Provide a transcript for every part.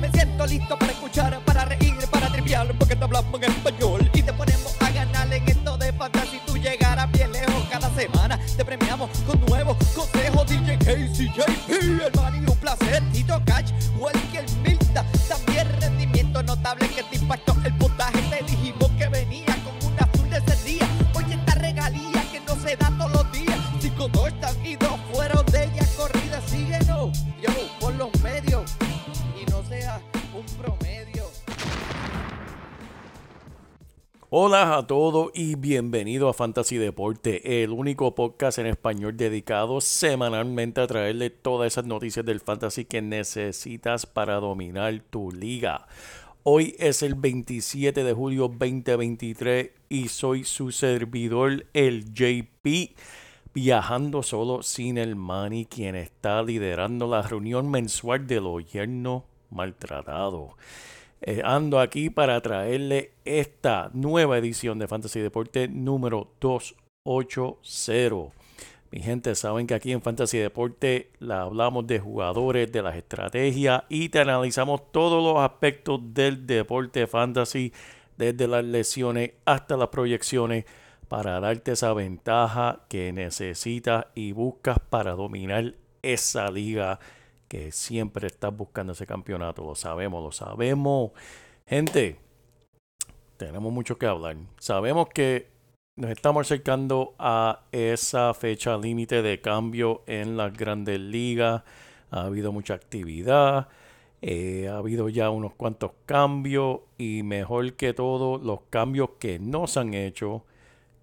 Me siento listo para escuchar, para reír, para triviar, porque te hablamos en Hola a todos y bienvenido a Fantasy Deporte, el único podcast en español dedicado semanalmente a traerle todas esas noticias del fantasy que necesitas para dominar tu liga. Hoy es el 27 de julio 2023 y soy su servidor, el JP, viajando solo sin el Manny, quien está liderando la reunión mensual del gobierno maltratado. Eh, ando aquí para traerle esta nueva edición de Fantasy Deporte número 280. Mi gente, saben que aquí en Fantasy Deporte la hablamos de jugadores, de las estrategias y te analizamos todos los aspectos del deporte fantasy, desde las lesiones hasta las proyecciones, para darte esa ventaja que necesitas y buscas para dominar esa liga que siempre estás buscando ese campeonato. Lo sabemos, lo sabemos. Gente, tenemos mucho que hablar. Sabemos que nos estamos acercando a esa fecha límite de cambio en las grandes ligas. Ha habido mucha actividad. eh, ha habido ya unos cuantos cambios y mejor que todo los cambios que no se han hecho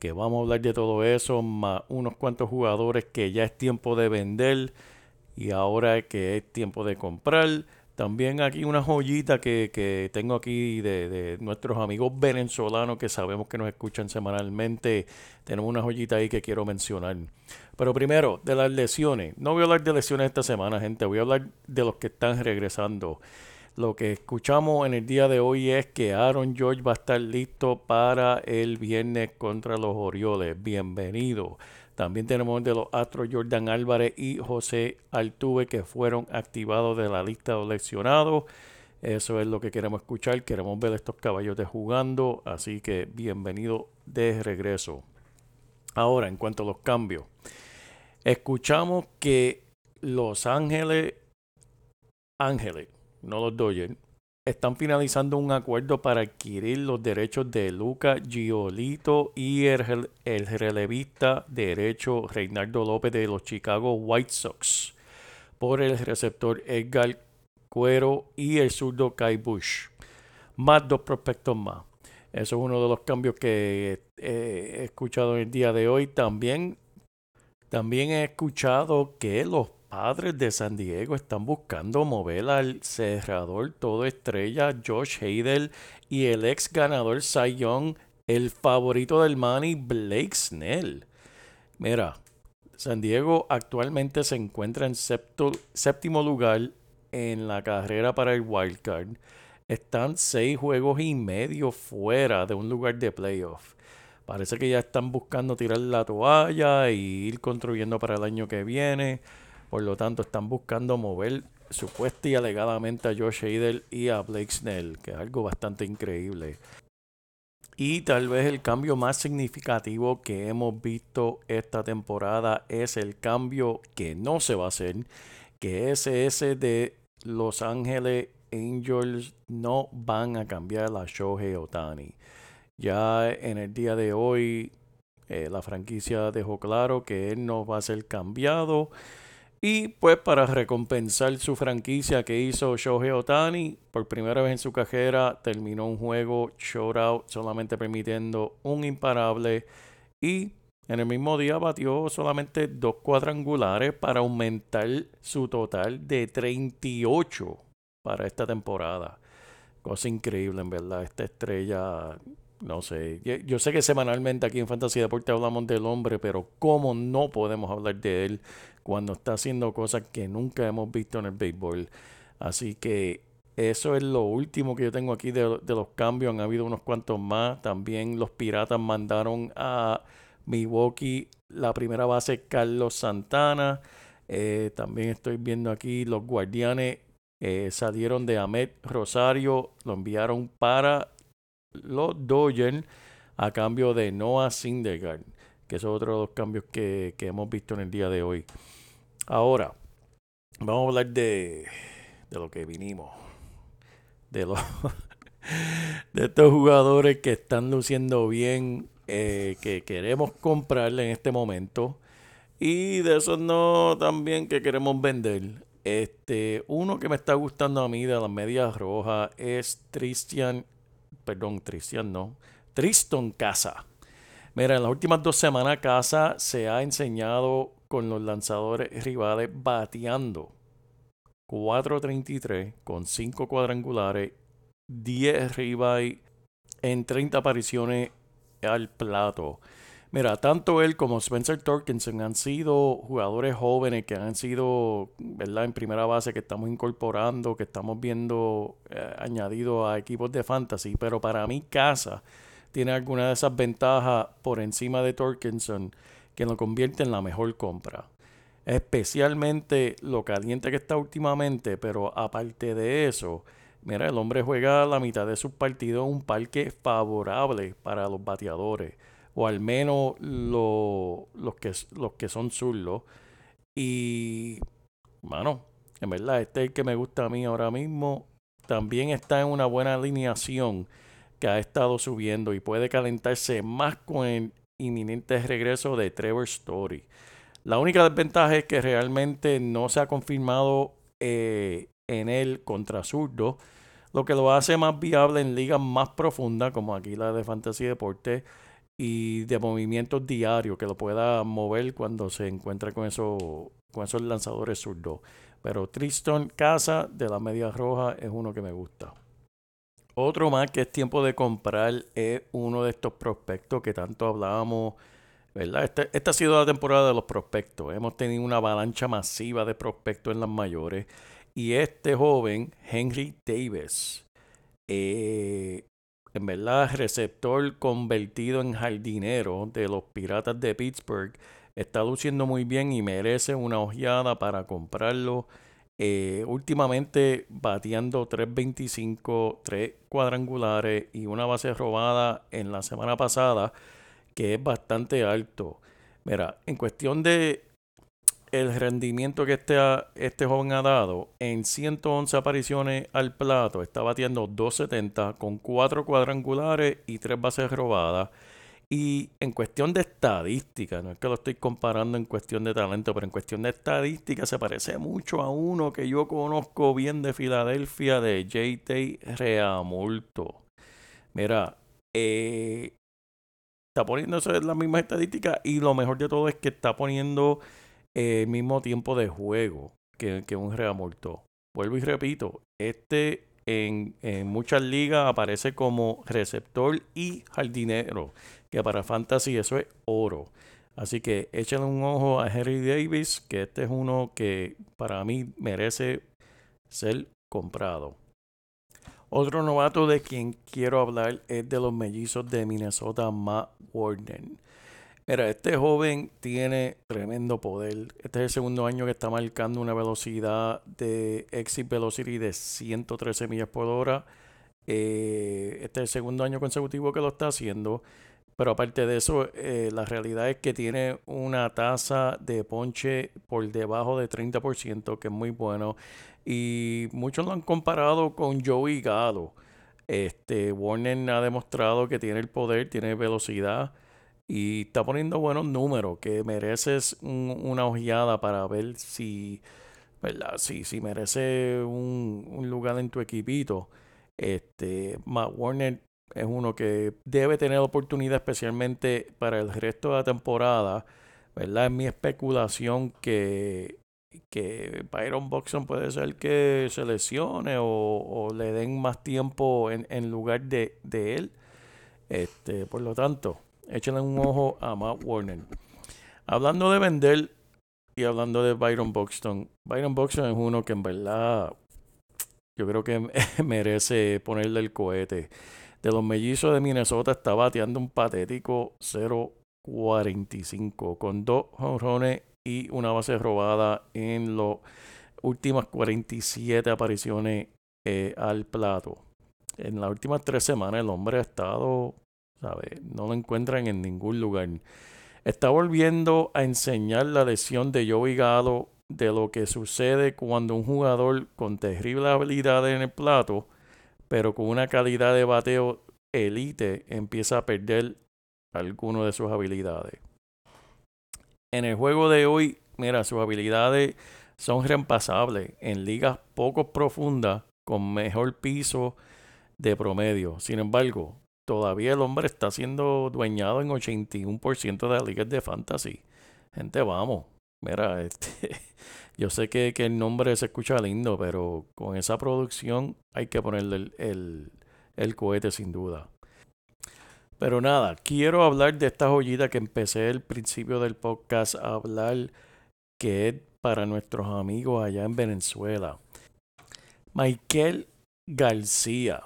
que vamos a hablar de todo eso más unos cuantos jugadores que ya es tiempo de vender y ahora que es tiempo de comprar. También aquí una joyita que, que tengo aquí de, de nuestros amigos venezolanos que sabemos que nos escuchan semanalmente. Tenemos una joyita ahí que quiero mencionar. Pero primero, de las lesiones. No voy a hablar de lesiones esta semana, gente. Voy a hablar de los que están regresando. Lo que escuchamos en el día de hoy es que Aaron George va a estar listo para el viernes contra los Orioles. Bienvenido. También tenemos de los Astros Jordan Álvarez y José Altuve que fueron activados de la lista de lesionados. Eso es lo que queremos escuchar. Queremos ver estos caballotes jugando. Así que bienvenido de regreso. Ahora, en cuanto a los cambios. Escuchamos que Los Ángeles, Ángeles, no los Dodgers, están finalizando un acuerdo para adquirir los derechos de Luca Giolito y el, el relevista derecho Reinaldo López de los Chicago White Sox por el receptor Edgar Cuero y el zurdo Kai Bush. Más dos prospectos más. Eso es uno de los cambios que eh, he escuchado en el día de hoy. También, también he escuchado que los padres de San Diego están buscando mover al cerrador todo estrella Josh Hader y el ex ganador Cy Young, el favorito del Manny Blake Snell. Mira, San Diego actualmente se encuentra en séptimo lugar en la carrera para el wild card. Están seis juegos y medio fuera de un lugar de playoff. Parece que ya están buscando tirar la toalla y ir construyendo para el año que viene. Por lo tanto, están buscando mover supuesta y alegadamente a Josh Hader y a Blake Snell, que es algo bastante increíble. Y tal vez el cambio más significativo que hemos visto esta temporada es el cambio que no se va a hacer, que es ese de Los Ángeles Angels no van a cambiar a Shohei Otani. Ya en el día de hoy eh, la franquicia dejó claro que él no va a ser cambiado. Y pues para recompensar su franquicia que hizo Shohei Otani, por primera vez en su carrera terminó un juego shutout solamente permitiendo un imparable y en el mismo día batió solamente dos cuadrangulares para aumentar su total de 38 para esta temporada. Cosa increíble en verdad, esta estrella no sé. Yo, sé que semanalmente aquí en Fantasy Deporte hablamos del hombre, pero ¿cómo no podemos hablar de él cuando está haciendo cosas que nunca hemos visto en el béisbol? Así que eso es lo último que yo tengo aquí de, los cambios. Han habido unos cuantos más. También los Piratas mandaron a Milwaukee la primera base Carlos Santana. Eh, también estoy viendo aquí los Guardianes eh, salieron de Ahmed Rosario, lo enviaron para los Dodgers a cambio de Noah Syndergaard, que es otro de los cambios que, que hemos visto en el día de hoy. Ahora, vamos a hablar de, de lo que vinimos. De los de estos jugadores que están luciendo bien, eh, que queremos comprarle en este momento. Y de esos no también que queremos vender. Este, uno que me está gustando a mí de las medias rojas es Tristian, perdón, Tristian no, Triston Casa. Mira, en las últimas dos semanas Casa se ha enseñado con los lanzadores rivales bateando 4.33 con 5 cuadrangulares, 10 ribeye en 30 apariciones al plato. Mira, tanto él como Spencer Torkinson han sido jugadores jóvenes que han sido, ¿verdad? En primera base que estamos incorporando, que estamos viendo eh, añadido a equipos de fantasy. Pero para mí, Casa tiene alguna de esas ventajas por encima de Torkinson que lo convierte en la mejor compra. Especialmente lo caliente que está últimamente, pero aparte de eso, mira, el hombre juega la mitad de sus partidos en un parque favorable para los bateadores o al menos los, que, los que son zurdos. Y, bueno, en verdad, este es el que me gusta a mí ahora mismo. También está en una buena alineación que ha estado subiendo y puede calentarse más con el inminente regreso de Trevor Story. La única desventaja es que realmente no se ha confirmado eh, en él contra zurdo, lo que lo hace más viable en ligas más profundas, como aquí la de Fantasy Deporte, y de movimientos diarios que lo pueda mover cuando se encuentra con, eso, con esos lanzadores zurdos. Pero Tristan Casa de la Media Roja es uno que me gusta. Otro más que es tiempo de comprar es uno de estos prospectos que tanto hablábamos, ¿verdad? Este, esta ha sido la temporada de los prospectos. Hemos tenido una avalancha masiva de prospectos en las mayores. Y este joven, Henry Davis, eh, en verdad, receptor convertido en jardinero de los Piratas de Pittsburgh está luciendo muy bien y merece una ojeada para comprarlo. Eh, últimamente bateando 3.25, 3 cuadrangulares y una base robada en la semana pasada que es bastante alto. Mira, en cuestión de el rendimiento que este, este joven ha dado en 111 apariciones al plato, está batiendo 270 con 4 cuadrangulares y 3 bases robadas. Y en cuestión de estadística, no es que lo estoy comparando en cuestión de talento, pero en cuestión de estadística se parece mucho a uno que yo conozco bien de Filadelfia, de JT Reamulto. Mira, eh, está poniendo la misma estadística y lo mejor de todo es que está poniendo el mismo tiempo de juego que, que un Reamorto. Vuelvo y repito, este en, en, muchas ligas aparece como receptor y jardinero, que para Fantasy eso es oro. Así que échale un ojo a Henry Davis, que este es uno que para mí merece ser comprado. Otro novato de quien quiero hablar es de los mellizos de Minnesota, Matt Warden. Mira, este joven tiene tremendo poder. Este es el segundo año que está marcando una velocidad de exit velocity de 113 millas por hora. Eh, este es el segundo año consecutivo que lo está haciendo. Pero aparte de eso, eh, la realidad es que tiene una tasa de ponche por debajo de 30%, que es muy bueno. Y muchos lo han comparado con Joey Galo. Este, Warner ha demostrado que tiene el poder, tiene velocidad y está poniendo buenos números, que mereces una ojeada para ver si, ¿verdad? Si, si merece un, un, lugar en tu equipito. Este, Matt Warner es uno que debe tener oportunidad especialmente para el resto de la temporada. ¿Verdad? Es mi especulación que, que Byron Boxon puede ser que se lesione o, o le den más tiempo en, en lugar de, de él. Este, por lo tanto, échenle un ojo a Matt Warner. Hablando de vender y hablando de Byron Buxton, Byron Buxton es uno que en verdad yo creo que merece ponerle el cohete. De los mellizos de Minnesota está bateando un patético 0.45 con dos jonrones y una base robada en las últimas 47 apariciones eh, al plato. En las últimas tres semanas el hombre ha estado, ¿sabes? No lo encuentran en ningún lugar. Está volviendo a enseñar la lesión de Joey Galo de lo que sucede cuando un jugador con terrible habilidad en el plato, pero con una calidad de bateo elite, empieza a perder alguno de sus habilidades. En el juego de hoy, mira, sus habilidades son reempasables en ligas poco profundas con mejor piso de promedio. Sin embargo, todavía el hombre está siendo dueñado en 81% de las ligas de fantasy. Gente, vamos. Mira, este, yo sé que, el nombre se escucha lindo, pero con esa producción hay que ponerle el, el cohete sin duda. Pero nada, quiero hablar de esta joyita que empecé al principio del podcast a hablar, que es para nuestros amigos allá en Venezuela. Michael García,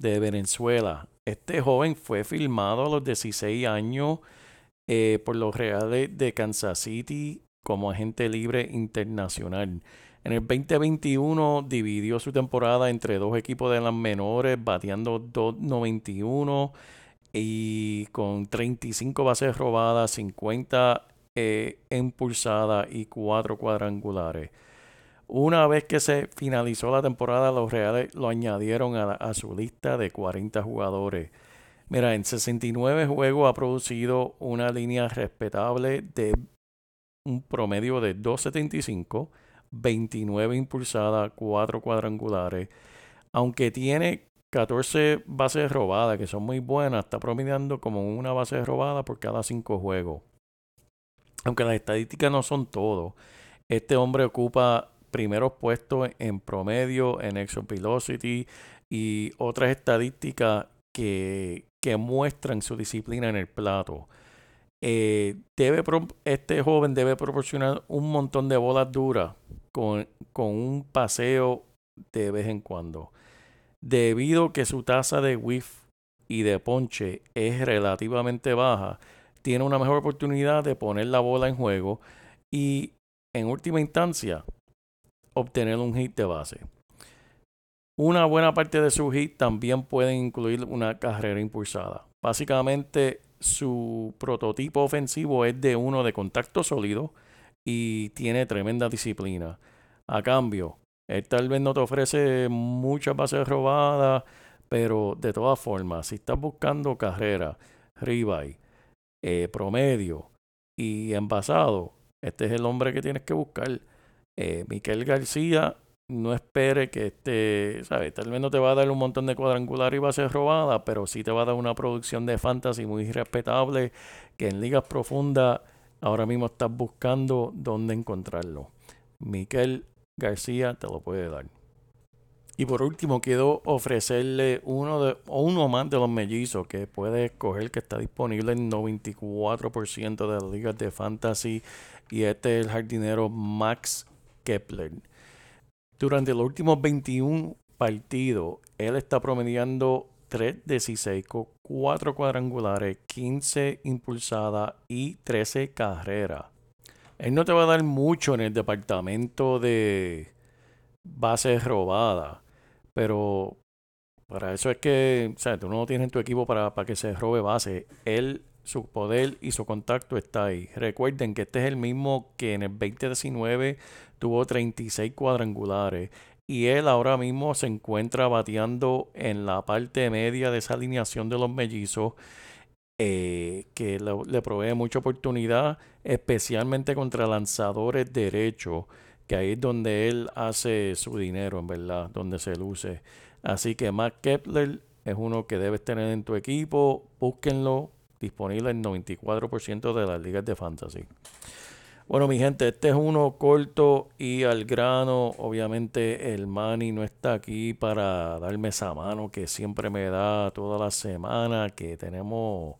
de Venezuela. Este joven fue filmado a los 16 años eh, por los Reales de Kansas City como agente libre internacional. En el 2021 dividió su temporada entre dos equipos de las menores, bateando 291 y con 35 bases robadas, 50 eh, impulsadas y 4 cuadrangulares. Una vez que se finalizó la temporada, los Reales lo añadieron a, a su lista de 40 jugadores. Mira, en 69 juegos ha producido una línea respetable de un promedio de 2.75, 29 impulsadas, 4 cuadrangulares. Aunque tiene 14 bases robadas, que son muy buenas, está promediando como una base robada por cada 5 juegos. Aunque las estadísticas no son todo, este hombre ocupa primeros puestos en promedio, en exo velocity y otras estadísticas que, que muestran su disciplina en el plato. Eh, debe este joven debe proporcionar un montón de bolas duras con, con un paseo de vez en cuando. Debido que su tasa de whiff y de ponche es relativamente baja, tiene una mejor oportunidad de poner la bola en juego y en última instancia obtener un hit de base. Una buena parte de su hit también puede incluir una carrera impulsada. Básicamente su prototipo ofensivo es de uno de contacto sólido y tiene tremenda disciplina. A cambio, él tal vez no te ofrece muchas bases robadas, pero de todas formas, si estás buscando carrera, ribeye, eh, promedio y envasado, este es el hombre que tienes que buscar. Eh, Miquel García, no espere que este, ¿sabes? Tal vez no te va a dar un montón de cuadrangular y bases robadas, pero sí te va a dar una producción de fantasy muy respetable que en ligas profundas ahora mismo estás buscando dónde encontrarlo. Miquel García te lo puede dar. Y por último, quiero ofrecerle uno, de, uno más de los mellizos que puede escoger, que está disponible en 94% de las ligas de fantasy. Y este es el jardinero Max Kepler. Durante los últimos 21 partidos, él está promediando 3 16 con 4 cuadrangulares, 15 impulsadas y 13 carreras. Él no te va a dar mucho en el departamento de bases robadas, pero para eso es que, o sea, tú no tienes en tu equipo para, para que se robe base. Él, su poder y su contacto está ahí. Recuerden que este es el mismo que en el 2019 tuvo 36 cuadrangulares y él ahora mismo se encuentra bateando en la parte media de esa alineación de los mellizos eh, que le provee mucha oportunidad, especialmente contra lanzadores derechos, que ahí es donde él hace su dinero, en verdad, donde se luce. Así que Matt Kepler es uno que debes tener en tu equipo, búsquenlo, disponible en 94% de las ligas de fantasy. Bueno, mi gente, este es uno corto y al grano. Obviamente el Manny no está aquí para darme esa mano que siempre me da toda la semana, que tenemos,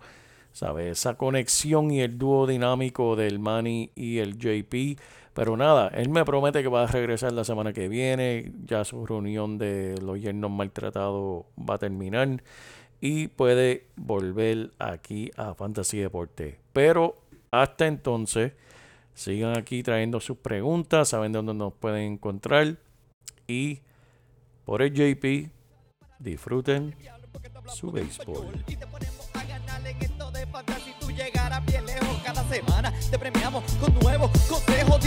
¿sabes? Esa conexión y el dúo dinámico del Manny y el JP. Pero nada, él me promete que va a regresar la semana que viene. Ya su reunión de los yernos maltratados va a terminar. Y puede volver aquí a Fantasy Deporte. Pero hasta entonces, sigan aquí trayendo sus preguntas. Saben dónde nos pueden encontrar. Y por el JP, disfruten su béisbol. Semana. Te premiamos con nuevos consejos.